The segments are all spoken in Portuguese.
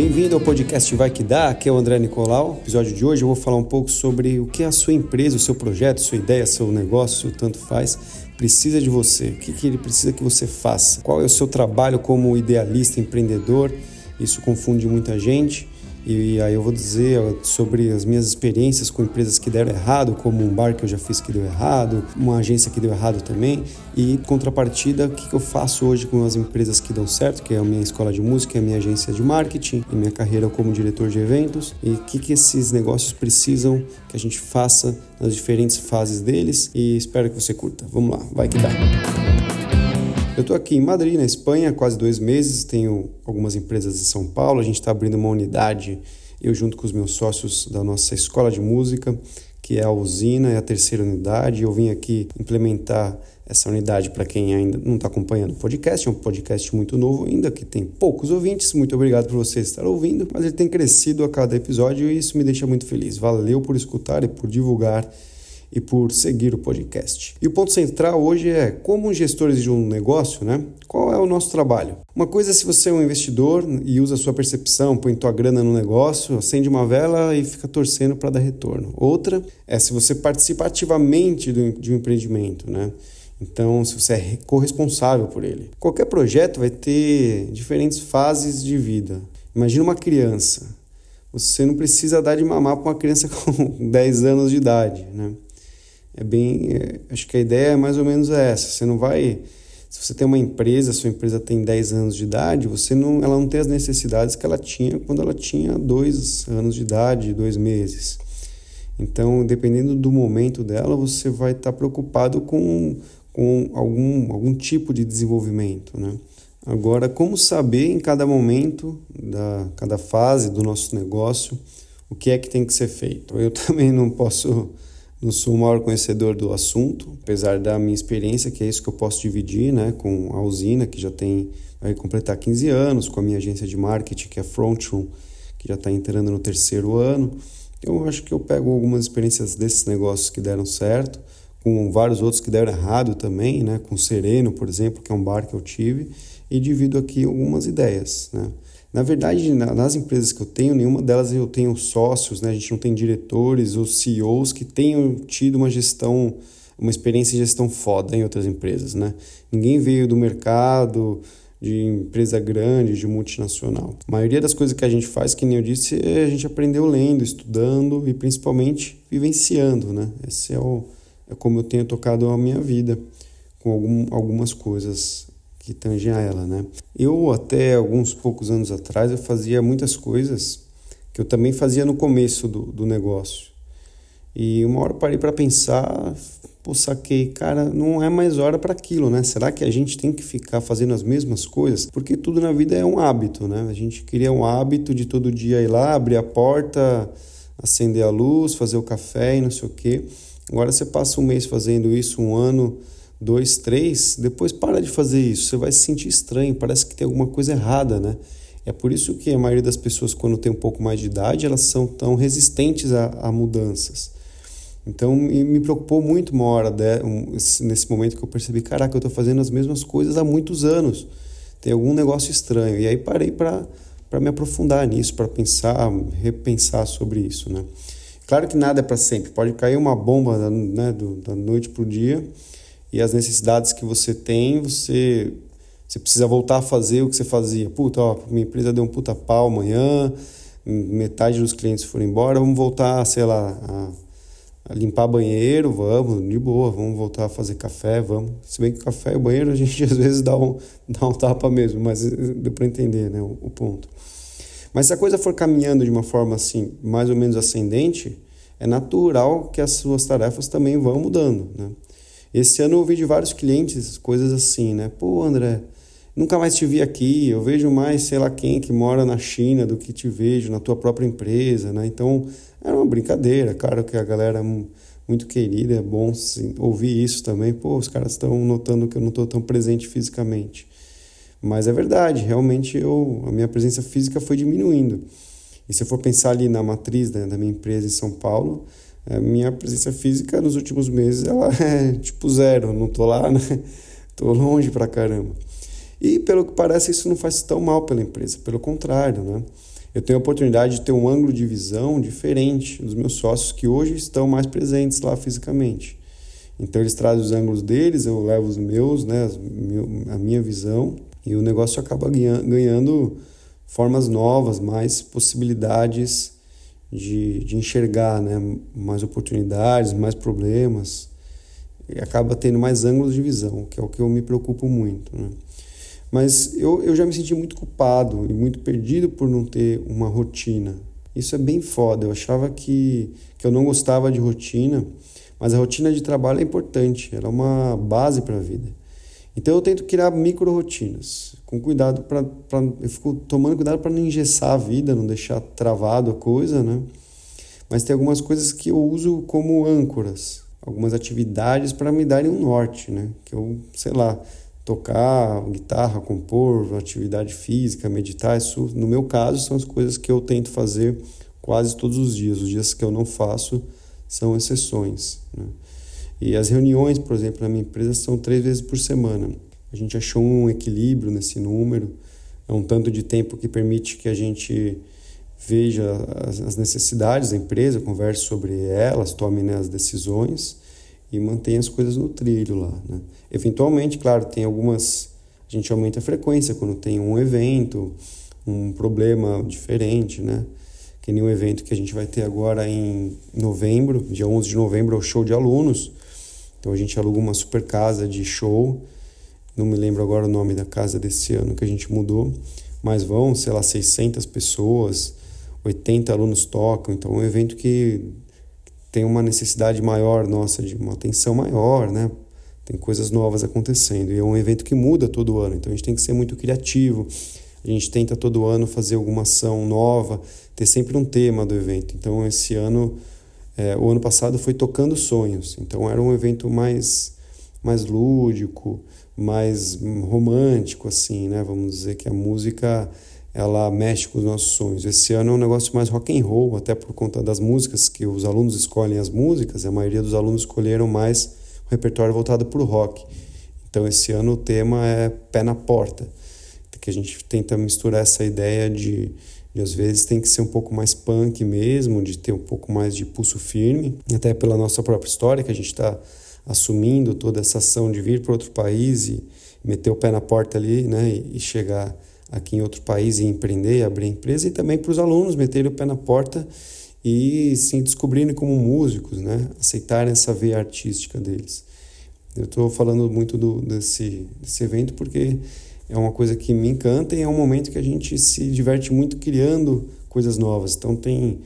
Bem-vindo ao podcast Vai Que Dá, aqui é o André Nicolau. No episódio de hoje eu vou falar um pouco sobre o que a sua empresa, o seu projeto, sua ideia, seu negócio, tanto faz, precisa de você. O que, que ele precisa que você faça. Qual é o seu trabalho como idealista, empreendedor. Isso confunde muita gente. E aí eu vou dizer sobre as minhas experiências com empresas que deram errado, como um bar que eu já fiz que deu errado, uma agência que deu errado também, e contrapartida, o que eu faço hoje com as empresas que dão certo, que é a minha escola de música, a minha agência de marketing, e minha carreira como diretor de eventos, e o que, que esses negócios precisam que a gente faça nas diferentes fases deles, e espero que você curta. Vamos lá, vai que dá! Eu estou aqui em Madrid, na Espanha, quase dois meses. Tenho algumas empresas em São Paulo. A gente está abrindo uma unidade, eu junto com os meus sócios da nossa escola de música, que é a usina, é a terceira unidade. Eu vim aqui implementar essa unidade para quem ainda não está acompanhando o podcast. É um podcast muito novo ainda, que tem poucos ouvintes. Muito obrigado por você estar ouvindo, mas ele tem crescido a cada episódio e isso me deixa muito feliz. Valeu por escutar e por divulgar e por seguir o podcast. E o ponto central hoje é como gestores de um negócio, né? Qual é o nosso trabalho? Uma coisa é se você é um investidor e usa a sua percepção, põe tua grana no negócio, acende uma vela e fica torcendo para dar retorno. Outra é se você participa ativamente de um empreendimento, né? Então, se você é corresponsável por ele. Qualquer projeto vai ter diferentes fases de vida. Imagina uma criança. Você não precisa dar de mamar para uma criança com 10 anos de idade, né? É bem. É, acho que a ideia é mais ou menos essa. Você não vai. Se você tem uma empresa, sua empresa tem 10 anos de idade, você não, ela não tem as necessidades que ela tinha quando ela tinha dois anos de idade, dois meses. Então, dependendo do momento dela, você vai estar preocupado com, com algum, algum tipo de desenvolvimento. Né? Agora, como saber em cada momento, da cada fase do nosso negócio, o que é que tem que ser feito? Eu também não posso não sou o maior conhecedor do assunto, apesar da minha experiência, que é isso que eu posso dividir né, com a usina, que já tem, vai completar 15 anos, com a minha agência de marketing, que é Frontroom, que já está entrando no terceiro ano. Eu acho que eu pego algumas experiências desses negócios que deram certo, com vários outros que deram errado também, né, com Sereno, por exemplo, que é um bar que eu tive, e divido aqui algumas ideias. Né. Na verdade, nas empresas que eu tenho, nenhuma delas eu tenho sócios, né? A gente não tem diretores ou CEOs que tenham tido uma gestão, uma experiência de gestão foda em outras empresas, né? Ninguém veio do mercado de empresa grande, de multinacional. A maioria das coisas que a gente faz, que nem eu disse, é a gente aprendeu lendo, estudando e principalmente vivenciando, né? Esse é, o, é como eu tenho tocado a minha vida com algum, algumas coisas que tangem a ela, né? Eu até alguns poucos anos atrás eu fazia muitas coisas que eu também fazia no começo do, do negócio. E uma hora parei para pensar, pô, saquei, cara, não é mais hora para aquilo, né? Será que a gente tem que ficar fazendo as mesmas coisas? Porque tudo na vida é um hábito, né? A gente cria um hábito de todo dia ir lá, abrir a porta, acender a luz, fazer o café e não sei o quê. Agora você passa um mês fazendo isso, um ano dois, três, depois para de fazer isso. Você vai se sentir estranho, parece que tem alguma coisa errada, né? É por isso que a maioria das pessoas, quando tem um pouco mais de idade, elas são tão resistentes a, a mudanças. Então, me preocupou muito uma hora, de, um, nesse momento que eu percebi, caraca, eu estou fazendo as mesmas coisas há muitos anos. Tem algum negócio estranho. E aí parei para me aprofundar nisso, para pensar, repensar sobre isso, né? Claro que nada é para sempre. Pode cair uma bomba né, do, da noite para o dia e as necessidades que você tem, você, você precisa voltar a fazer o que você fazia. Puta, ó, minha empresa deu um puta pau amanhã, metade dos clientes foram embora, vamos voltar, sei lá, a, a limpar banheiro, vamos, de boa, vamos voltar a fazer café, vamos. Se bem que café e banheiro a gente às vezes dá um, dá um tapa mesmo, mas eh, deu para entender né, o, o ponto. Mas se a coisa for caminhando de uma forma assim, mais ou menos ascendente, é natural que as suas tarefas também vão mudando, né? Esse ano eu ouvi de vários clientes coisas assim, né? Pô, André, nunca mais te vi aqui, eu vejo mais sei lá quem que mora na China do que te vejo na tua própria empresa, né? Então, era uma brincadeira, claro que a galera é muito querida, é bom sim, ouvir isso também. Pô, os caras estão notando que eu não estou tão presente fisicamente. Mas é verdade, realmente eu, a minha presença física foi diminuindo. E se eu for pensar ali na matriz né, da minha empresa em São Paulo, a minha presença física nos últimos meses ela é tipo zero, não tô lá, né? Tô longe pra caramba. E pelo que parece isso não faz tão mal pela empresa, pelo contrário, né? eu tenho a oportunidade de ter um ângulo de visão diferente dos meus sócios que hoje estão mais presentes lá fisicamente. Então eles trazem os ângulos deles, eu levo os meus, né, a minha visão, e o negócio acaba ganhando formas novas, mais possibilidades de, de enxergar né, mais oportunidades, mais problemas, e acaba tendo mais ângulos de visão, que é o que eu me preocupo muito. Né? Mas eu, eu já me senti muito culpado e muito perdido por não ter uma rotina. Isso é bem foda. Eu achava que, que eu não gostava de rotina, mas a rotina de trabalho é importante, ela é uma base para a vida. Então eu tento criar micro rotinas, com cuidado para eu fico tomando cuidado para não engessar a vida, não deixar travado a coisa, né? Mas tem algumas coisas que eu uso como âncoras, algumas atividades para me darem um norte, né? Que eu, sei lá, tocar guitarra, compor, atividade física, meditar, isso no meu caso são as coisas que eu tento fazer quase todos os dias. Os dias que eu não faço são exceções. Né? E as reuniões, por exemplo, na minha empresa são três vezes por semana. A gente achou um equilíbrio nesse número, é um tanto de tempo que permite que a gente veja as necessidades da empresa, converse sobre elas, tome né, as decisões e mantém as coisas no trilho lá. Né? Eventualmente, claro, tem algumas. A gente aumenta a frequência quando tem um evento, um problema diferente, né? Que nem o evento que a gente vai ter agora em novembro, dia 11 de novembro, é o show de alunos. Então a gente aluga uma super casa de show. Não me lembro agora o nome da casa desse ano que a gente mudou, mas vão, sei lá, 600 pessoas, 80 alunos tocam. Então é um evento que tem uma necessidade maior nossa de uma atenção maior, né? Tem coisas novas acontecendo e é um evento que muda todo ano, então a gente tem que ser muito criativo. A gente tenta todo ano fazer alguma ação nova, ter sempre um tema do evento. Então esse ano, é, o ano passado foi tocando sonhos, então era um evento mais mais lúdico, mais romântico assim, né? Vamos dizer que a música ela mexe com os nossos sonhos. Esse ano é um negócio mais rock and roll, até por conta das músicas que os alunos escolhem as músicas, a maioria dos alunos escolheram mais um repertório voltado para o rock. Então esse ano o tema é pé na porta, que a gente tenta misturar essa ideia de, de às vezes tem que ser um pouco mais punk mesmo, de ter um pouco mais de pulso firme, até pela nossa própria história que a gente está assumindo toda essa ação de vir para outro país e meter o pé na porta ali, né, e, chegar aqui em outro país e empreender, abrir empresa, e também para os alunos meterem o pé na porta e se descobrirem como músicos, né? aceitarem essa veia artística deles. Eu estou falando muito do, desse, desse evento porque é uma coisa que me encanta e é um momento que a gente se diverte muito criando coisas novas. Então tem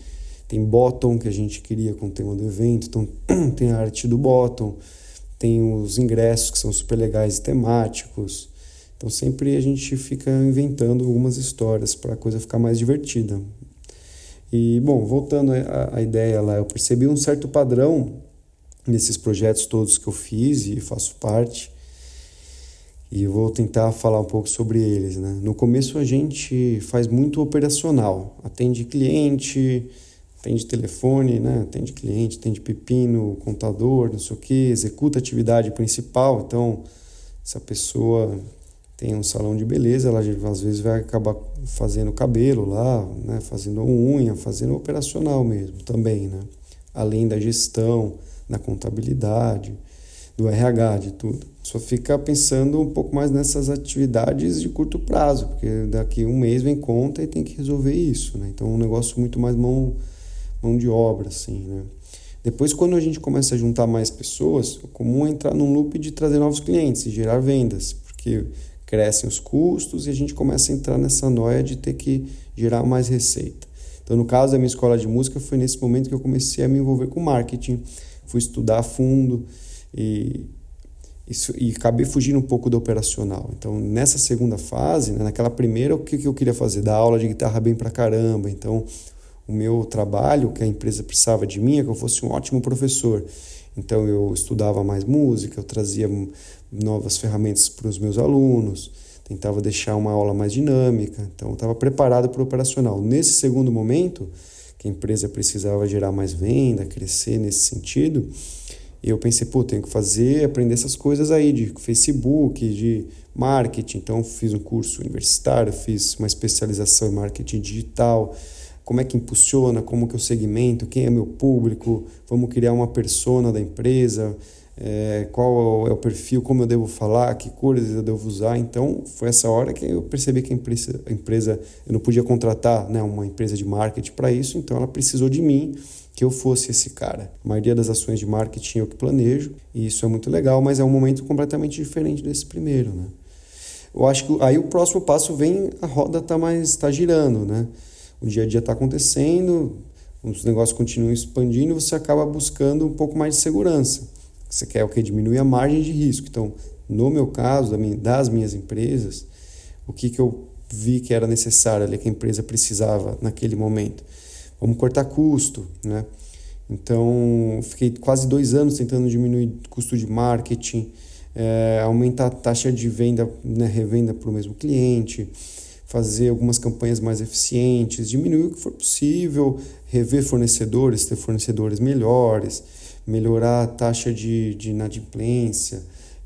tem bottom que a gente cria com o tema do evento, então tem a arte do bottom, tem os ingressos que são super legais e temáticos. Então sempre a gente fica inventando algumas histórias para a coisa ficar mais divertida. E bom, voltando à, ideia lá, eu percebi um certo padrão nesses projetos todos que eu fiz e faço parte. E vou tentar falar um pouco sobre eles, né? No começo a gente faz muito operacional, atende cliente, atende telefone, né? Atende cliente, atende pepino, contador, não sei o que, executa atividade principal. Então, se a pessoa tem um salão de beleza, ela às vezes vai acabar fazendo cabelo lá, né, fazendo unha, fazendo operacional mesmo também, né? Além da gestão, da contabilidade, do RH, de tudo. Só fica pensando um pouco mais nessas atividades de curto prazo, porque daqui um mês vem conta e tem que resolver isso, né? Então é um negócio muito mais mão, mão de obra, assim, né? Depois, quando a gente começa a juntar mais pessoas, o comum é entrar num loop de trazer novos clientes e gerar vendas, porque crescem os custos e a gente começa a entrar nessa noia de ter que gerar mais receita. Então, no caso da minha escola de música, foi nesse momento que eu comecei a me envolver com marketing, fui estudar a fundo e, isso, e acabei fugindo um pouco do operacional. Então, nessa segunda fase, né, naquela primeira, o que, que eu queria fazer? Dar aula de guitarra bem pra caramba. Então, o meu trabalho, que a empresa precisava de mim, é que eu fosse um ótimo professor. Então eu estudava mais música, eu trazia novas ferramentas para os meus alunos, tentava deixar uma aula mais dinâmica, então eu estava preparado para o operacional. Nesse segundo momento, que a empresa precisava gerar mais venda, crescer nesse sentido, eu pensei, pô, tenho que fazer, aprender essas coisas aí de Facebook, de marketing. Então, fiz um curso universitário, fiz uma especialização em marketing digital. Como é que impulsiona, como que eu segmento, quem é meu público, vamos criar uma persona da empresa, é, qual é o perfil, como eu devo falar, que cores eu devo usar. Então, foi essa hora que eu percebi que a empresa, a empresa eu não podia contratar né, uma empresa de marketing para isso, então ela precisou de mim que eu fosse esse cara. A maioria das ações de marketing eu que planejo, e isso é muito legal, mas é um momento completamente diferente desse primeiro, né? Eu acho que aí o próximo passo vem, a roda tá mais tá girando, né? O dia a dia está acontecendo, os negócios continuam expandindo, você acaba buscando um pouco mais de segurança. Você quer o que diminuir a margem de risco. Então, no meu caso, das minhas empresas, o que que eu vi que era necessário ali que a empresa precisava naquele momento? Vamos cortar custo, né? Então, fiquei quase dois anos tentando diminuir custo de marketing, é, aumentar a taxa de venda, né, revenda para o mesmo cliente, fazer algumas campanhas mais eficientes, diminuir o que for possível, rever fornecedores, ter fornecedores melhores, melhorar a taxa de, de inadimplência,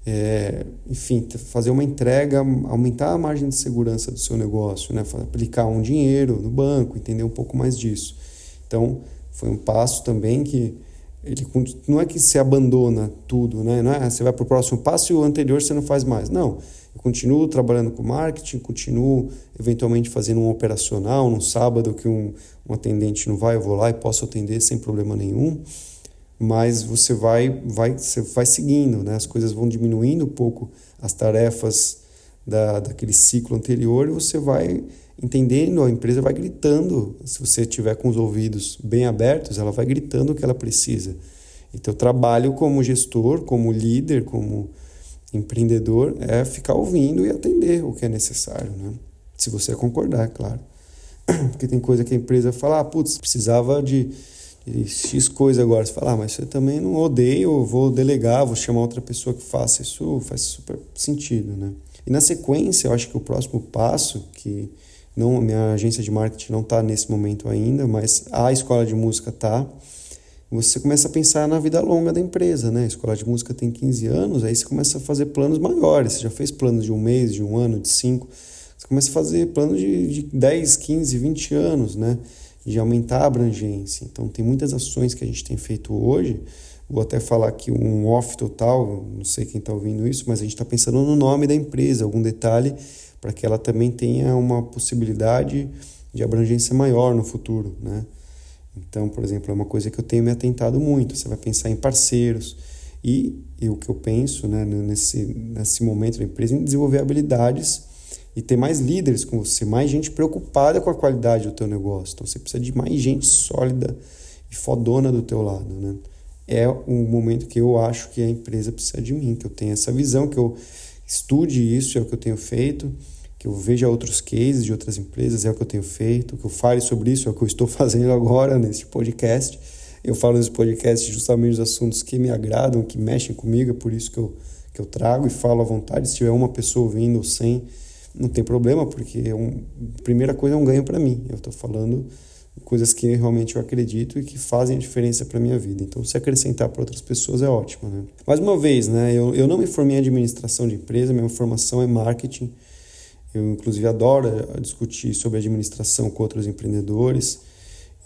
é, enfim, fazer uma entrega, aumentar a margem de segurança do seu negócio, né? aplicar um dinheiro no banco, entender um pouco mais disso. Então, foi um passo também que ele não é que se abandona tudo, né? Não é, você vai para o próximo passo e o anterior você não faz mais. Não, eu continuo trabalhando com marketing, continuo eventualmente fazendo um operacional num sábado que um, um atendente não vai, eu vou lá e posso atender sem problema nenhum mas você vai, vai, você vai seguindo, né? as coisas vão diminuindo um pouco as tarefas da, daquele ciclo anterior e você vai entendendo, a empresa vai gritando. Se você tiver com os ouvidos bem abertos, ela vai gritando o que ela precisa. Então, trabalho como gestor, como líder, como empreendedor é ficar ouvindo e atender o que é necessário, né? Se você concordar, claro. Porque tem coisa que a empresa fala, ah, putz, precisava de X coisa agora. Você fala, ah, mas você também não odeia, vou delegar, vou chamar outra pessoa que faça isso, faz super sentido, né? E na sequência, eu acho que o próximo passo, que não minha agência de marketing não está nesse momento ainda, mas a escola de música está, você começa a pensar na vida longa da empresa, né? A escola de música tem 15 anos, aí você começa a fazer planos maiores. Você já fez planos de um mês, de um ano, de cinco. Você começa a fazer planos de, de 10, 15, 20 anos, né? de aumentar a abrangência. Então, tem muitas ações que a gente tem feito hoje. Vou até falar aqui um off total, não sei quem está ouvindo isso, mas a gente está pensando no nome da empresa, algum detalhe para que ela também tenha uma possibilidade de abrangência maior no futuro, né? Então, por exemplo, é uma coisa que eu tenho me atentado muito. Você vai pensar em parceiros e, e o que eu penso, né, nesse nesse momento da empresa, em desenvolver habilidades e ter mais líderes com você, mais gente preocupada com a qualidade do teu negócio. Então você precisa de mais gente sólida e fodona do teu lado, né? É um momento que eu acho que a empresa precisa de mim, que eu tenha essa visão, que eu estude isso, é o que eu tenho feito, que eu veja outros cases de outras empresas, é o que eu tenho feito, que eu fale sobre isso, é o que eu estou fazendo agora nesse podcast. Eu falo nesse podcast justamente os assuntos que me agradam, que mexem comigo, é por isso que eu, que eu trago e falo à vontade. Se tiver uma pessoa ouvindo ou sem, não tem problema, porque é um, a primeira coisa é um ganho para mim. Eu estou falando coisas que realmente eu acredito e que fazem a diferença para minha vida. Então, se acrescentar para outras pessoas é ótimo, né? Mais uma vez, né? Eu, eu não me formei em administração de empresa, minha formação é marketing. Eu, inclusive, adoro discutir sobre administração com outros empreendedores.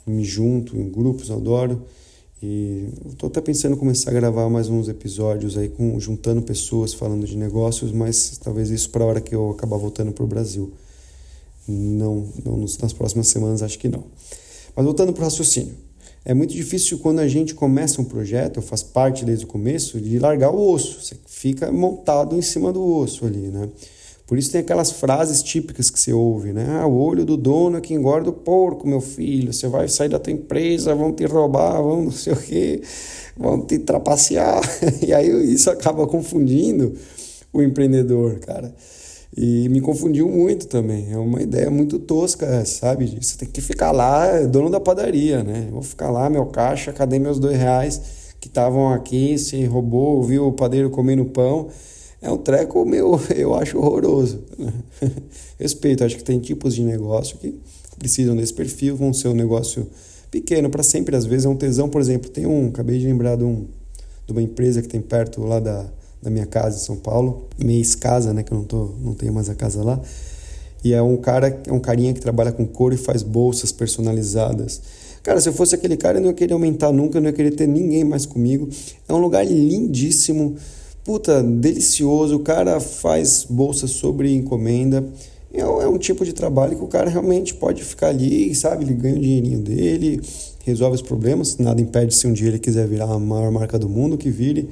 Me junto em grupos, adoro. E estou até pensando em começar a gravar mais uns episódios aí, com, juntando pessoas falando de negócios, mas talvez isso para a hora que eu acabar voltando para o Brasil. Não, não nas próximas semanas, acho que não. Mas voltando para o raciocínio. É muito difícil quando a gente começa um projeto, eu faço parte desde o começo, de largar o osso. Você fica montado em cima do osso ali, né? Por isso tem aquelas frases típicas que você ouve, né? Ah, o olho do dono é que engorda o porco, meu filho. Você vai sair da tua empresa, vão te roubar, vão não sei o quê, vão te trapacear. E aí isso acaba confundindo o empreendedor, cara. E me confundiu muito também. É uma ideia muito tosca, sabe? Você tem que ficar lá, é dono da padaria, né? vou ficar lá, meu caixa, cadê meus dois reais que estavam aqui? Se roubou, viu o padeiro comendo pão é um treco meu, eu acho horroroso. Respeito, acho que tem tipos de negócio que precisam desse perfil, vão ser um negócio pequeno para sempre, às vezes é um tesão, por exemplo, tem um, acabei de lembrar de um, de uma empresa que tem perto lá da, da minha casa em São Paulo, mês casa, né, que eu não, tô, não tenho mais a casa lá. E é um cara, é um carinha que trabalha com couro e faz bolsas personalizadas. Cara, se eu fosse aquele cara, eu não ia querer aumentar nunca, eu não ia querer ter ninguém mais comigo. É um lugar lindíssimo, puta, delicioso. O cara faz bolsas sobre encomenda. É, é um tipo de trabalho que o cara realmente pode ficar ali, sabe? Ele ganha o dinheirinho dele, resolve os problemas. Nada impede se um dia ele quiser virar a maior marca do mundo, que vire.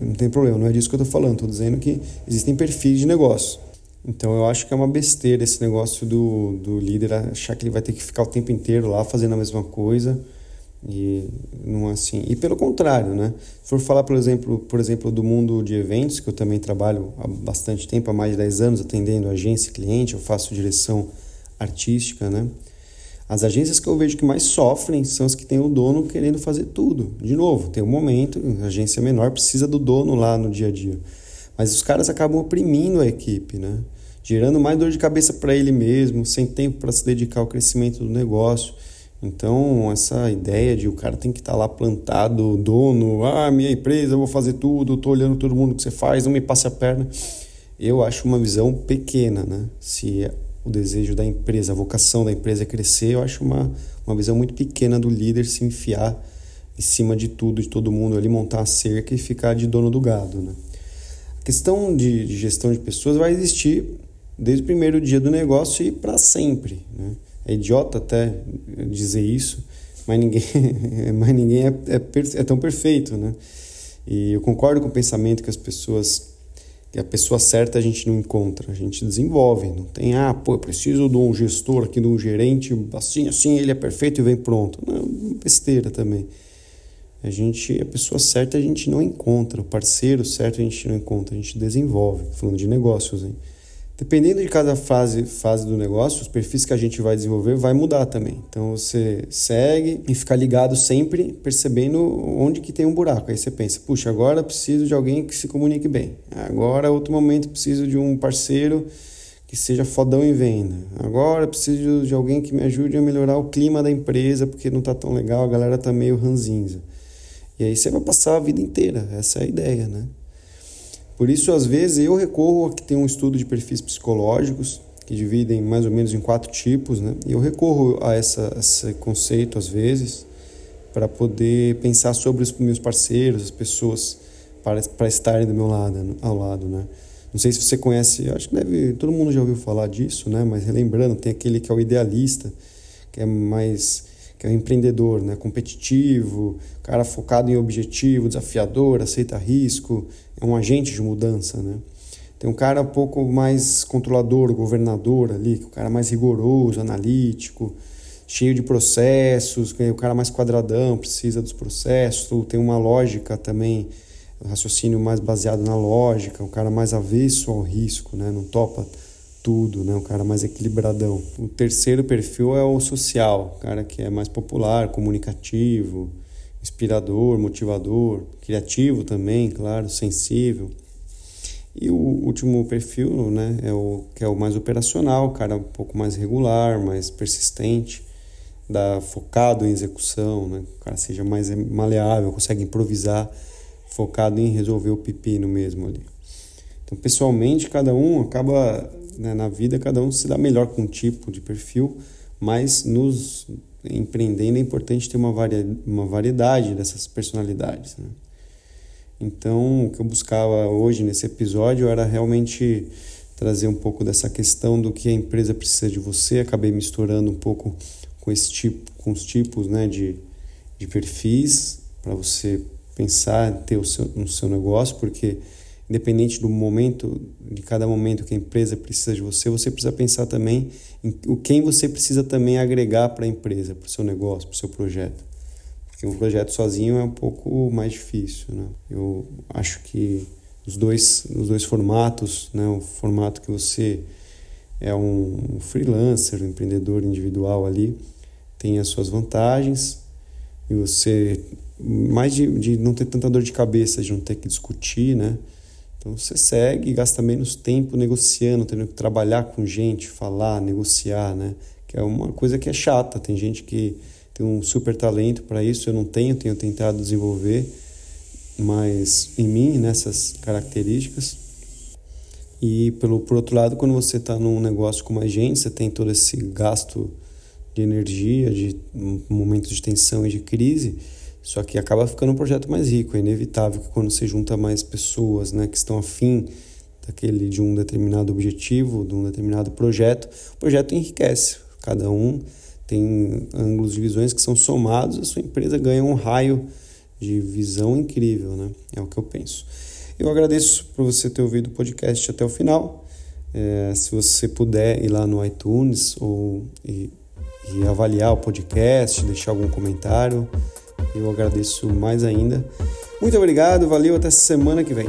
Não tem problema, não é disso que eu estou falando. Estou dizendo que existem perfis de negócio. Então eu acho que é uma besteira esse negócio do, do líder achar que ele vai ter que ficar o tempo inteiro lá fazendo a mesma coisa e não é assim. E pelo contrário, né? Se for falar, por exemplo, por exemplo, do mundo de eventos, que eu também trabalho há bastante tempo, há mais de 10 anos atendendo agência cliente, eu faço direção artística, né? As agências que eu vejo que mais sofrem são as que têm o dono querendo fazer tudo. De novo, tem um momento, a agência menor precisa do dono lá no dia a dia. Mas os caras acabam oprimindo a equipe, né? gerando mais dor de cabeça para ele mesmo, sem tempo para se dedicar ao crescimento do negócio. Então, essa ideia de o cara tem que estar tá lá plantado, dono, ah, minha empresa, eu vou fazer tudo, estou olhando todo mundo que você faz, não me passe a perna. Eu acho uma visão pequena, né? Se o desejo da empresa, a vocação da empresa é crescer, eu acho uma, uma visão muito pequena do líder se enfiar em cima de tudo, de todo mundo ali, montar a cerca e ficar de dono do gado, né? A questão de, de gestão de pessoas vai existir desde o primeiro dia do negócio e para sempre. Né? É idiota até dizer isso, mas ninguém, mas ninguém é, é, é, tão perfeito. Né? E eu concordo com o pensamento que as pessoas que a pessoa certa a gente não encontra, a gente desenvolve, não tem, ah, pô, eu preciso de um gestor aqui, de um gerente, assim, assim, ele é perfeito e vem pronto. Não, besteira também. A gente, a pessoa certa a gente não encontra, o parceiro certo a gente não encontra, a gente desenvolve, falando de negócios, hein? Dependendo de cada fase, fase do negócio, os perfis que a gente vai desenvolver vai mudar também. Então você segue e fica ligado sempre percebendo onde que tem um buraco. Aí você pensa, puxa, agora preciso de alguém que se comunique bem. Agora, outro momento, preciso de um parceiro que seja fodão em venda. Agora preciso de alguém que me ajude a melhorar o clima da empresa, porque não está tão legal, a galera está meio ranzinza. E aí você vai passar a vida inteira, essa é a ideia, né? Por isso, às vezes, eu recorro a que tem um estudo de perfis psicológicos, que dividem mais ou menos em quatro tipos, né? E eu recorro a essa, esse conceito, às vezes, para poder pensar sobre os meus parceiros, as pessoas, para, para estarem do meu lado, ao lado, né? Não sei se você conhece, acho que deve, todo mundo já ouviu falar disso, né? Mas relembrando, tem aquele que é o idealista, que é mais que é um empreendedor, né? competitivo, cara focado em objetivo, desafiador, aceita risco, um agente de mudança. Né? Tem um cara um pouco mais controlador, governador ali, que é cara mais rigoroso, analítico, cheio de processos, é o cara mais quadradão, precisa dos processos, tem uma lógica também, um raciocínio mais baseado na lógica, um cara mais avesso ao risco, né? não topa tudo, né? Um cara mais equilibradão. O terceiro perfil é o social, o cara que é mais popular, comunicativo, inspirador, motivador, criativo também, claro, sensível. E o último perfil, né, é o que é o mais operacional, cara um pouco mais regular, mais persistente, da focado em execução, né? O cara seja mais maleável, consegue improvisar, focado em resolver o pepino mesmo ali. Então, pessoalmente, cada um acaba né, na vida, cada um se dá melhor com um tipo de perfil, mas nos empreendendo é importante ter uma, varia, uma variedade dessas personalidades. Né? Então, o que eu buscava hoje nesse episódio era realmente trazer um pouco dessa questão do que a empresa precisa de você. Acabei misturando um pouco com esse tipo, com os tipos, né, de, de perfis para você pensar ter o seu no seu negócio, porque independente do momento, de cada momento que a empresa precisa de você, você precisa pensar também em o quem você precisa também agregar para a empresa, para o seu negócio, para o seu projeto. Porque um projeto sozinho é um pouco mais difícil, né? Eu acho que os dois, os dois formatos, né? O formato que você é um freelancer, um empreendedor individual ali, tem as suas vantagens e você mais de, de não ter tanta dor de cabeça, de não ter que discutir, né? Então você segue e gasta menos tempo negociando, tendo que trabalhar com gente, falar, negociar, né? Que é uma coisa que é chata. Tem gente que tem um super talento para isso, eu não tenho, tenho tentado desenvolver. mais em mim nessas características. E pelo por outro lado, quando você está num negócio com mais gente, você tem todo esse gasto de energia, de momentos de tensão e de crise, só que acaba ficando um projeto mais rico. É inevitável que quando você junta mais pessoas, né, que estão afim daquele de um determinado objetivo, de um determinado projeto, o projeto enriquece. Cada um tem ângulos de visões que são somados, a sua empresa ganha um raio de visão incrível, né? É o que eu penso. Eu agradeço por você ter ouvido o podcast até o final. É, se você puder ir lá no iTunes ou e, e avaliar o podcast, deixar algum comentário, eu agradeço mais ainda. Muito obrigado, valeu, até semana que vem.